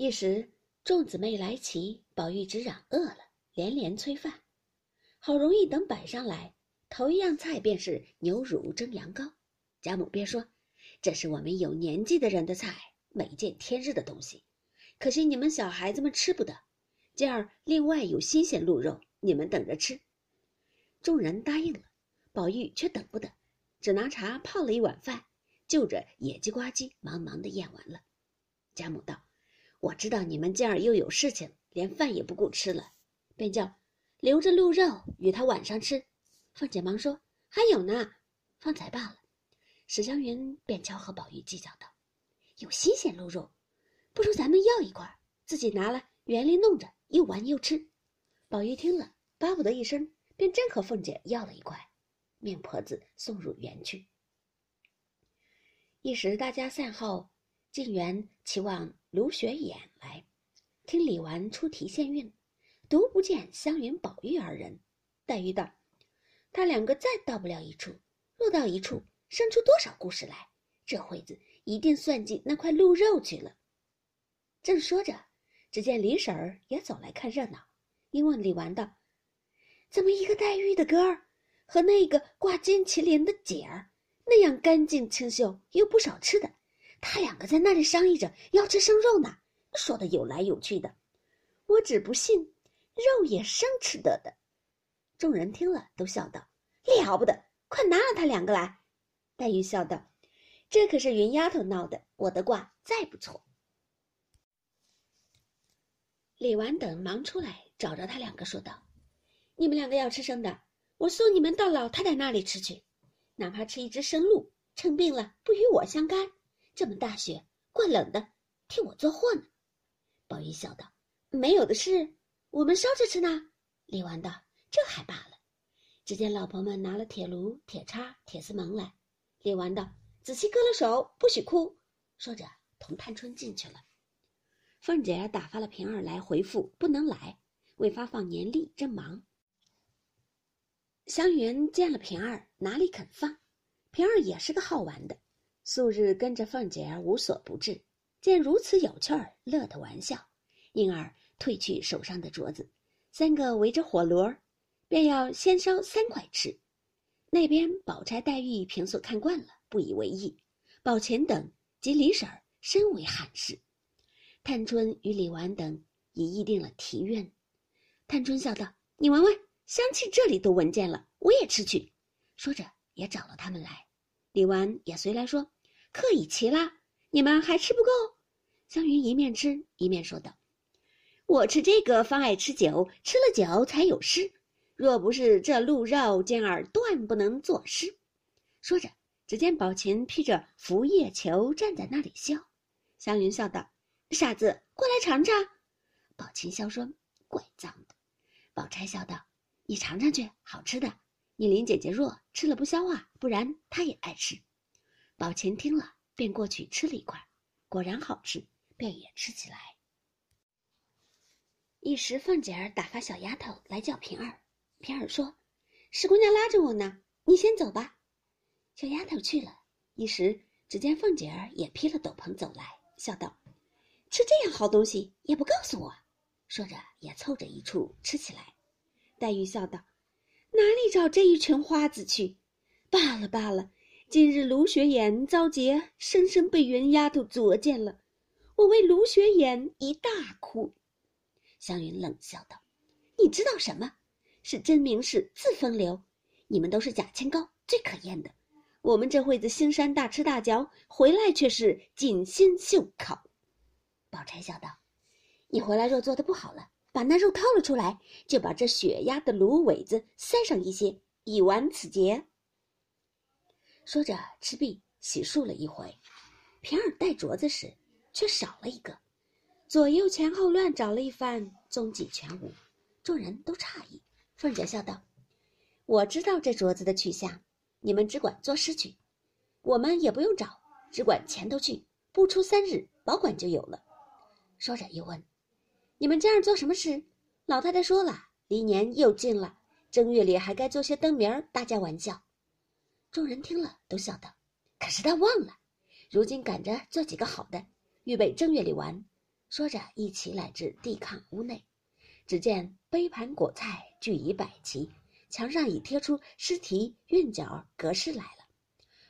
一时众姊妹来齐，宝玉只嚷饿了，连连催饭。好容易等摆上来，头一样菜便是牛乳蒸羊羔。贾母便说：“这是我们有年纪的人的菜，每见天日的东西，可惜你们小孩子们吃不得。今儿另外有新鲜鹿肉，你们等着吃。”众人答应了，宝玉却等不得，只拿茶泡了一碗饭，就着野鸡呱唧，忙忙的咽完了。贾母道：“我知道你们今儿又有事情，连饭也不顾吃了，便叫。”留着鹿肉与他晚上吃，凤姐忙说：“还有呢，方才罢了。”史湘云便悄和宝玉计较道：“有新鲜鹿肉，不如咱们要一块，自己拿来园里弄着，又玩又吃。”宝玉听了，巴不得一声，便真和凤姐要了一块，命婆子送入园去。一时大家散后，进园期望卢雪眼来，听李纨出题献韵。独不见湘云、宝玉二人。黛玉道：“他两个再到不了一处，若到一处，生出多少故事来？这会子一定算计那块鹿肉去了。”正说着，只见李婶儿也走来看热闹，因问李纨道：“怎么一个黛玉的哥儿和那个挂金麒麟的姐儿那样干净清秀，又不少吃的？他两个在那里商议着要吃生肉呢，说的有来有去的，我只不信。”肉也生吃得的，众人听了都笑道：“了不得！快拿了他两个来。”黛玉笑道：“这可是云丫头闹的，我的卦再不错。”李纨等忙出来找着他两个，说道：“你们两个要吃生的，我送你们到老太太那里吃去，哪怕吃一只生鹿，称病了不与我相干。这么大雪，怪冷的，替我做货呢。”宝玉笑道：“没有的事。”我们烧着吃呢。李纨道：“这还罢了。”只见老婆们拿了铁炉、铁叉、铁丝忙来。李纨道：“仔细割了手，不许哭。”说着，同探春进去了。凤姐打发了平儿来回复，不能来，为发放年历，正忙。湘云见了平儿，哪里肯放？平儿也是个好玩的，素日跟着凤姐儿无所不至，见如此有趣儿，乐得玩笑，因而。褪去手上的镯子，三个围着火炉，便要先烧三块吃。那边宝钗、黛玉平素看惯了，不以为意；宝琴等及李婶儿深为罕事。探春与李纨等已议定了题愿。探春笑道：“你闻闻，香气这里都闻见了，我也吃去。”说着也找了他们来。李纨也随来说：“客已齐啦，你们还吃不够？”湘云一面吃一面说道。我吃这个方爱吃酒，吃了酒才有诗。若不是这鹿肉，今儿断不能作诗。说着，只见宝琴披着拂叶裘站在那里笑。湘云笑道：“傻子，过来尝尝。”宝琴笑说：“怪脏的。”宝钗笑道：“你尝尝去，好吃的。你林姐姐弱，吃了不消化，不然她也爱吃。”宝琴听了，便过去吃了一块，果然好吃，便也吃起来。一时，凤姐儿打发小丫头来叫平儿。平儿说：“史姑娘拉着我呢，你先走吧。”小丫头去了。一时，只见凤姐儿也披了斗篷走来，笑道：“吃这样好东西也不告诉我。”说着，也凑着一处吃起来。黛玉笑道：“哪里找这一群花子去？罢了罢了，今日卢雪眼遭劫，生生被云丫头捉见了，我为卢雪眼一大哭。”湘云冷笑道：“你知道什么？是真名士自风流。你们都是假清高，最可厌的。我们这会子兴山大吃大嚼，回来却是锦心绣烤。”宝钗笑道：“你回来若做的不好了，把那肉掏了出来，就把这血鸭的芦苇子塞上一些，以完此节。”说着，赤壁洗漱了一回。平儿戴镯子时，却少了一个。左右前后乱找了一番，踪迹全无，众人都诧异。凤姐笑道：“我知道这镯子的去向，你们只管作诗去，我们也不用找，只管前头去，不出三日，保管就有了。”说着又问：“你们今儿做什么事？”老太太说了：“离年又近了，正月里还该做些灯谜儿，大家玩笑。”众人听了都笑道：“可是他忘了，如今赶着做几个好的，预备正月里玩。”说着，一起来至地炕屋内，只见杯盘果菜俱已摆齐，墙上已贴出诗题、韵脚、格式来了。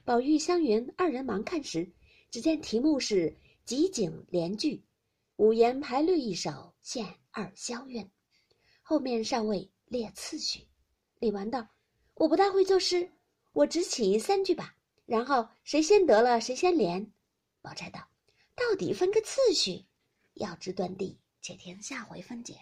宝玉、湘云二人忙看时，只见题目是“集景联句，五言排律一首，现二萧韵”，后面尚未列次序。李纨道：“我不大会作诗，我只起三句吧，然后谁先得了谁先连。”宝钗道：“到底分个次序，要知端地，且听下回分解。”